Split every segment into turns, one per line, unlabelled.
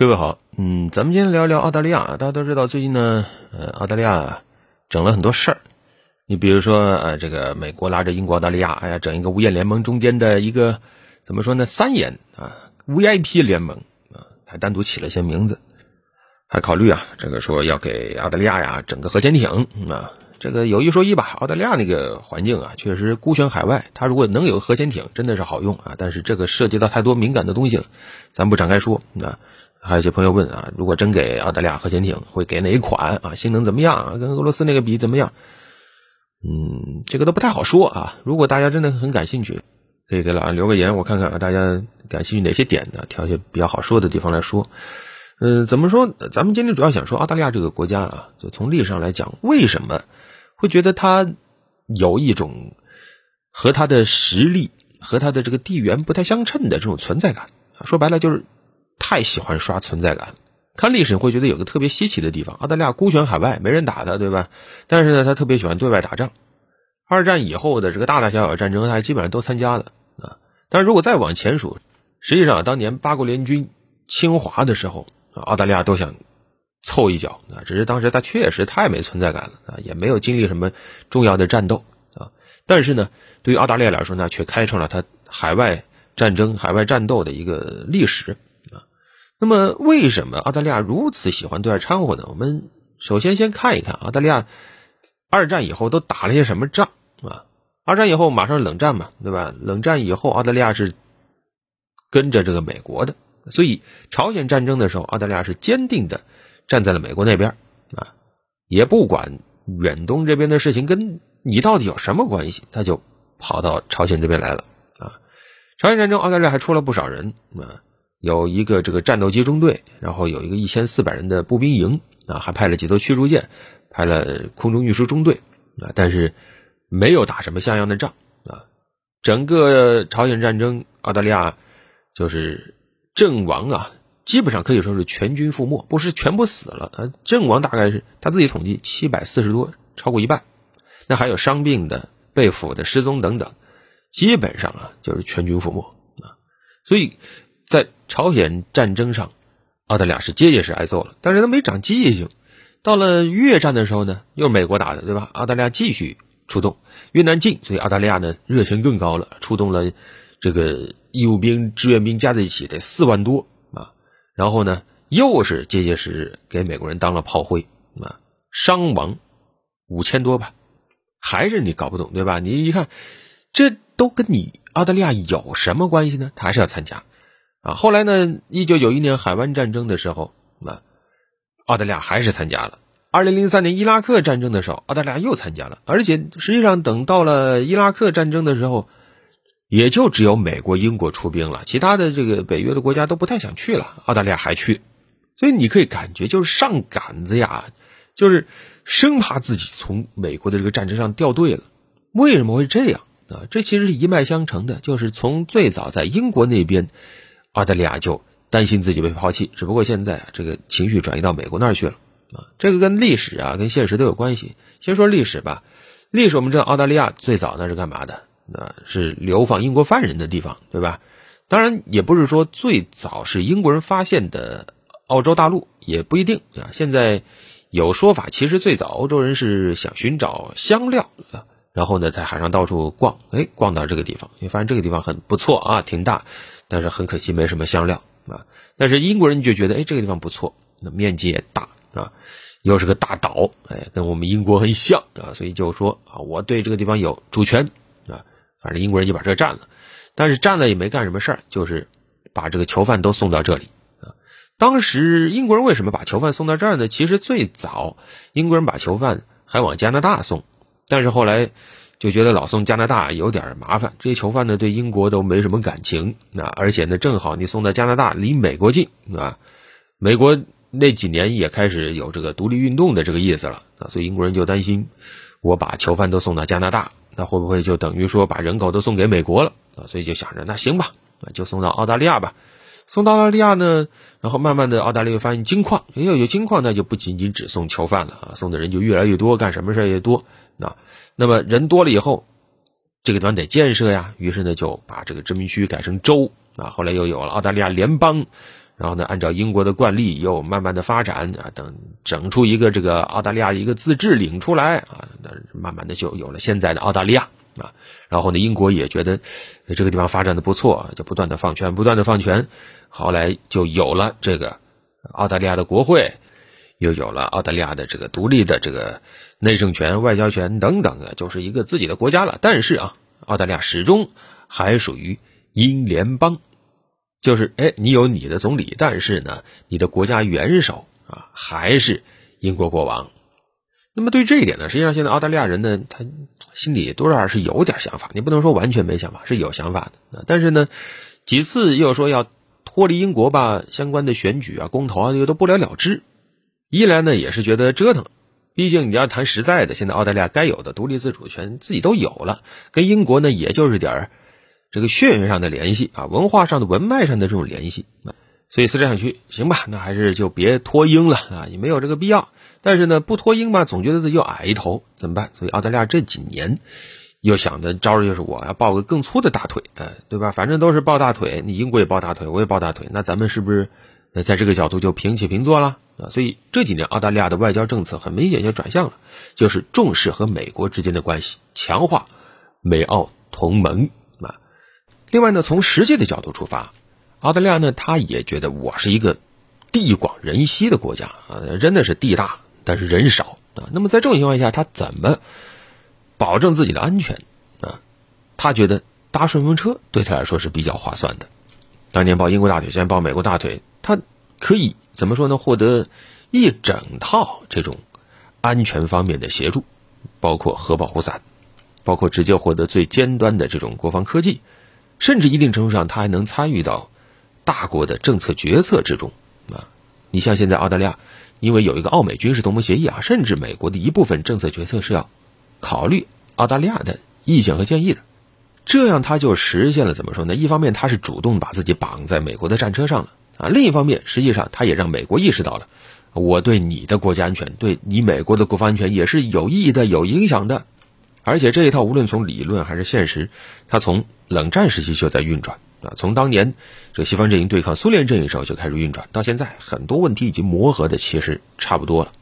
各位好，嗯，咱们今天聊一聊澳大利亚。大家都知道，最近呢，呃，澳大利亚整了很多事儿。你比如说，呃，这个美国拉着英国、澳大利亚，哎呀，整一个五眼联盟中间的一个怎么说呢？三眼啊，VIP 联盟啊，还单独起了些名字，还考虑啊，这个说要给澳大利亚呀整个核潜艇啊。这个有一说一吧，澳大利亚那个环境啊，确实孤悬海外，它如果能有核潜艇，真的是好用啊。但是这个涉及到太多敏感的东西了，咱不展开说啊。还有些朋友问啊，如果真给澳大利亚核潜艇，会给哪一款啊？性能怎么样啊？跟俄罗斯那个比怎么样？嗯，这个都不太好说啊。如果大家真的很感兴趣，可以给老安留个言，我看看啊，大家感兴趣哪些点呢？挑一些比较好说的地方来说。嗯，怎么说？咱们今天主要想说澳大利亚这个国家啊，就从历史上来讲，为什么会觉得它有一种和它的实力和它的这个地缘不太相称的这种存在感？说白了就是。太喜欢刷存在感，看历史你会觉得有个特别稀奇的地方。澳大利亚孤悬海外，没人打他，对吧？但是呢，他特别喜欢对外打仗。二战以后的这个大大小小战争，他基本上都参加了啊。但是如果再往前数，实际上当年八国联军侵华的时候，澳大利亚都想凑一脚啊。只是当时他确实太没存在感了啊，也没有经历什么重要的战斗啊。但是呢，对于澳大利亚来说呢，却开创了他海外战争、海外战斗的一个历史。那么，为什么澳大利亚如此喜欢对外掺和呢？我们首先先看一看澳大利亚二战以后都打了些什么仗啊？二战以后马上冷战嘛，对吧？冷战以后，澳大利亚是跟着这个美国的，所以朝鲜战争的时候，澳大利亚是坚定的站在了美国那边啊，也不管远东这边的事情跟你到底有什么关系，他就跑到朝鲜这边来了啊。朝鲜战争，澳大利亚还出了不少人啊。有一个这个战斗机中队，然后有一个一千四百人的步兵营啊，还派了几艘驱逐舰，派了空中运输中队啊，但是没有打什么像样的仗啊。整个朝鲜战争，澳大利亚就是阵亡啊，基本上可以说是全军覆没，不是全部死了啊，阵亡大概是他自己统计七百四十多，超过一半。那还有伤病的、被俘的、失踪等等，基本上啊就是全军覆没啊，所以。在朝鲜战争上，澳大利亚是结结实挨揍了，但是他没长记性。到了越战的时候呢，又是美国打的，对吧？澳大利亚继续出动，越南近，所以澳大利亚呢热情更高了，出动了这个义务兵、志愿兵加在一起得四万多啊。然后呢，又是结结实实给美国人当了炮灰啊，伤亡五千多吧，还是你搞不懂，对吧？你一看，这都跟你澳大利亚有什么关系呢？他还是要参加。啊，后来呢？一九九一年海湾战争的时候，啊，澳大利亚还是参加了。二零零三年伊拉克战争的时候，澳大利亚又参加了。而且实际上，等到了伊拉克战争的时候，也就只有美国、英国出兵了，其他的这个北约的国家都不太想去了。澳大利亚还去，所以你可以感觉就是上杆子呀，就是生怕自己从美国的这个战争上掉队了。为什么会这样啊？这其实是一脉相承的，就是从最早在英国那边。澳大利亚就担心自己被抛弃，只不过现在啊，这个情绪转移到美国那儿去了啊。这个跟历史啊，跟现实都有关系。先说历史吧，历史我们知道，澳大利亚最早那是干嘛的？那是流放英国犯人的地方，对吧？当然，也不是说最早是英国人发现的澳洲大陆，也不一定啊。现在有说法，其实最早欧洲人是想寻找香料啊，然后呢，在海上到处逛，哎，逛到这个地方，你发现这个地方很不错啊，挺大。但是很可惜，没什么香料啊。但是英国人就觉得，哎，这个地方不错，那面积也大啊，又是个大岛，哎，跟我们英国很像啊，所以就说啊，我对这个地方有主权啊。反正英国人就把这占了，但是占了也没干什么事儿，就是把这个囚犯都送到这里啊。当时英国人为什么把囚犯送到这儿呢？其实最早英国人把囚犯还往加拿大送，但是后来。就觉得老送加拿大有点麻烦，这些囚犯呢对英国都没什么感情，那而且呢正好你送到加拿大离美国近啊，美国那几年也开始有这个独立运动的这个意思了啊，所以英国人就担心，我把囚犯都送到加拿大，那会不会就等于说把人口都送给美国了啊？所以就想着那行吧，就送到澳大利亚吧，送到澳大利亚呢，然后慢慢的澳大利亚发现金矿，哎呦有金矿那就不仅仅只送囚犯了啊，送的人就越来越多，干什么事也多。啊，那么人多了以后，这个地方得建设呀。于是呢，就把这个殖民区改成州啊。后来又有了澳大利亚联邦，然后呢，按照英国的惯例，又慢慢的发展啊，等整出一个这个澳大利亚一个自治领出来啊，那慢慢的就有了现在的澳大利亚啊。然后呢，英国也觉得这个地方发展的不错，就不断的放权，不断的放权，后来就有了这个澳大利亚的国会，又有了澳大利亚的这个独立的这个内政权、外交权等等啊，就是一个自己的国家了。但是啊，澳大利亚始终还属于英联邦。就是，哎，你有你的总理，但是呢，你的国家元首啊还是英国国王。那么对这一点呢，实际上现在澳大利亚人呢，他心里多少是有点想法，你不能说完全没想法，是有想法的。但是呢，几次又说要脱离英国吧，相关的选举啊、公投啊，又都不了了之。一来呢，也是觉得折腾，毕竟你要谈实在的，现在澳大利亚该有的独立自主权自己都有了，跟英国呢，也就是点儿。这个血缘上的联系啊，文化上的文脉上的这种联系，所以思想区行吧，那还是就别脱英了啊，也没有这个必要。但是呢，不脱英吧，总觉得自己又矮一头，怎么办？所以澳大利亚这几年又想的招儿就是我要抱个更粗的大腿，哎，对吧？反正都是抱大腿，你英国也抱大腿，我也抱大腿，那咱们是不是那在这个角度就平起平坐了啊？所以这几年澳大利亚的外交政策很明显就转向了，就是重视和美国之间的关系，强化美澳同盟啊。另外呢，从实际的角度出发，澳大利亚呢，他也觉得我是一个地广人稀的国家啊，真的是地大，但是人少啊。那么在这种情况下，他怎么保证自己的安全啊？他觉得搭顺风车对他来说是比较划算的。当年抱英国大腿，现在抱美国大腿，他可以怎么说呢？获得一整套这种安全方面的协助，包括核保护伞，包括直接获得最尖端的这种国防科技。甚至一定程度上，他还能参与到大国的政策决策之中啊！你像现在澳大利亚，因为有一个澳美军事同盟协议啊，甚至美国的一部分政策决策是要考虑澳大利亚的意见和建议的，这样他就实现了怎么说呢？一方面他是主动把自己绑在美国的战车上了啊，另一方面实际上他也让美国意识到了，我对你的国家安全，对你美国的国防安全也是有益的、有影响的。而且这一套无论从理论还是现实，它从冷战时期就在运转啊。从当年这西方阵营对抗苏联阵营时候就开始运转，到现在很多问题已经磨合的其实差不多了。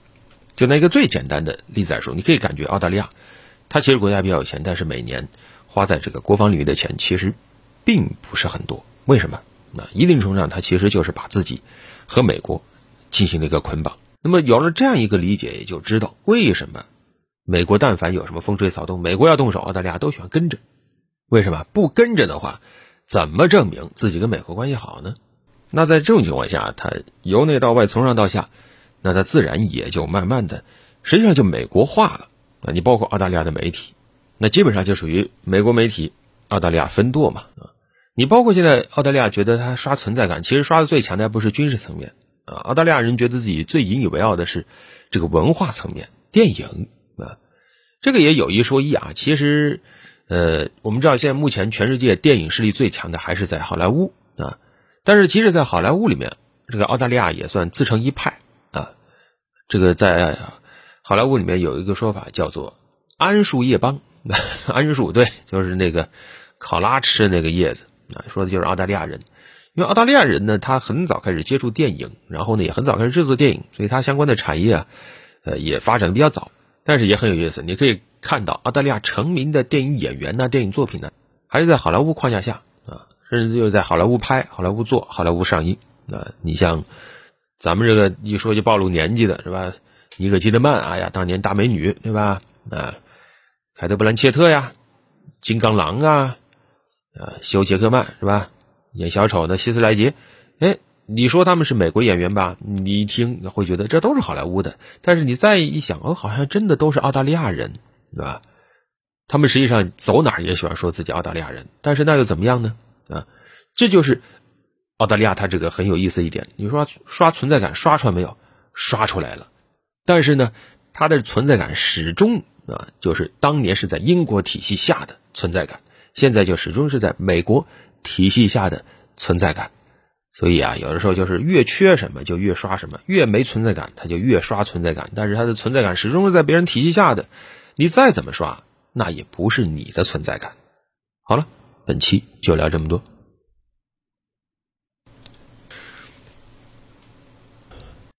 就那个最简单的例子来说，你可以感觉澳大利亚，它其实国家比较有钱，但是每年花在这个国防领域的钱其实并不是很多。为什么？那一定程度上，它其实就是把自己和美国进行了一个捆绑。那么有了这样一个理解，也就知道为什么。美国但凡有什么风吹草动，美国要动手，澳大利亚都喜欢跟着。为什么不跟着的话，怎么证明自己跟美国关系好呢？那在这种情况下，他由内到外，从上到下，那他自然也就慢慢的，实际上就美国化了。啊，你包括澳大利亚的媒体，那基本上就属于美国媒体，澳大利亚分舵嘛。你包括现在澳大利亚觉得他刷存在感，其实刷的最强的还不是军事层面啊，澳大利亚人觉得自己最引以为傲的是这个文化层面，电影。啊，这个也有一说一啊，其实，呃，我们知道现在目前全世界电影势力最强的还是在好莱坞啊，但是即使在好莱坞里面，这个澳大利亚也算自成一派啊。这个在好莱坞里面有一个说法叫做“桉树叶帮”，桉树对，就是那个考拉吃那个叶子啊，说的就是澳大利亚人。因为澳大利亚人呢，他很早开始接触电影，然后呢也很早开始制作电影，所以他相关的产业啊，呃，也发展的比较早。但是也很有意思，你可以看到澳大利亚成名的电影演员呢，电影作品呢，还是在好莱坞框架下啊，甚至就是在好莱坞拍、好莱坞做、好莱坞上映啊。你像咱们这个一说就暴露年纪的是吧？尼可基德曼，哎呀，当年大美女对吧？啊，凯特·布兰切特呀，金刚狼啊，啊，休·杰克曼是吧？演小丑的希斯莱杰，哎。你说他们是美国演员吧？你一听会觉得这都是好莱坞的，但是你再一想，哦，好像真的都是澳大利亚人，对吧？他们实际上走哪儿也喜欢说自己澳大利亚人，但是那又怎么样呢？啊，这就是澳大利亚它这个很有意思一点。你说刷存在感刷出来没有？刷出来了，但是呢，它的存在感始终啊，就是当年是在英国体系下的存在感，现在就始终是在美国体系下的存在感。所以啊，有的时候就是越缺什么就越刷什么，越没存在感他就越刷存在感。但是他的存在感始终是在别人体系下的，你再怎么刷，那也不是你的存在感。好了，本期就聊这么多。